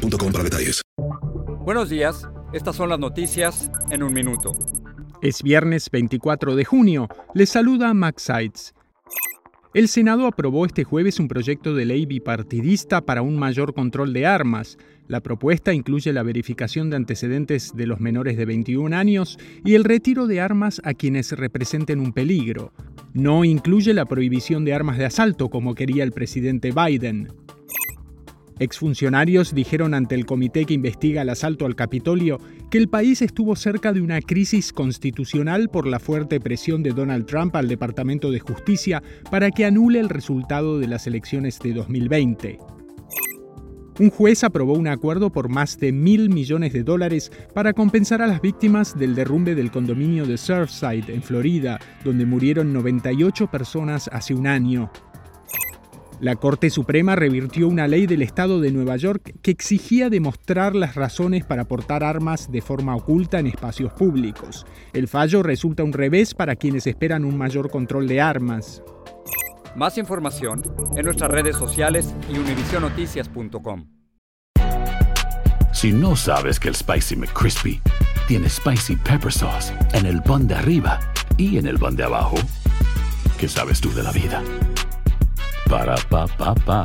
boostmobile.com para detalles. Buenos días, estas son las noticias en un minuto. Es viernes 24 de junio. Les saluda Max Sides. El Senado aprobó este jueves un proyecto de ley bipartidista para un mayor control de armas. La propuesta incluye la verificación de antecedentes de los menores de 21 años y el retiro de armas a quienes representen un peligro. No incluye la prohibición de armas de asalto como quería el presidente Biden. Exfuncionarios dijeron ante el comité que investiga el asalto al Capitolio que el país estuvo cerca de una crisis constitucional por la fuerte presión de Donald Trump al Departamento de Justicia para que anule el resultado de las elecciones de 2020. Un juez aprobó un acuerdo por más de mil millones de dólares para compensar a las víctimas del derrumbe del condominio de Surfside, en Florida, donde murieron 98 personas hace un año. La Corte Suprema revirtió una ley del Estado de Nueva York que exigía demostrar las razones para portar armas de forma oculta en espacios públicos. El fallo resulta un revés para quienes esperan un mayor control de armas. Más información en nuestras redes sociales y univisionoticias.com. Si no sabes que el Spicy McCrispy tiene Spicy Pepper Sauce en el pan de arriba y en el pan de abajo, ¿qué sabes tú de la vida? Ba-da-ba-ba-ba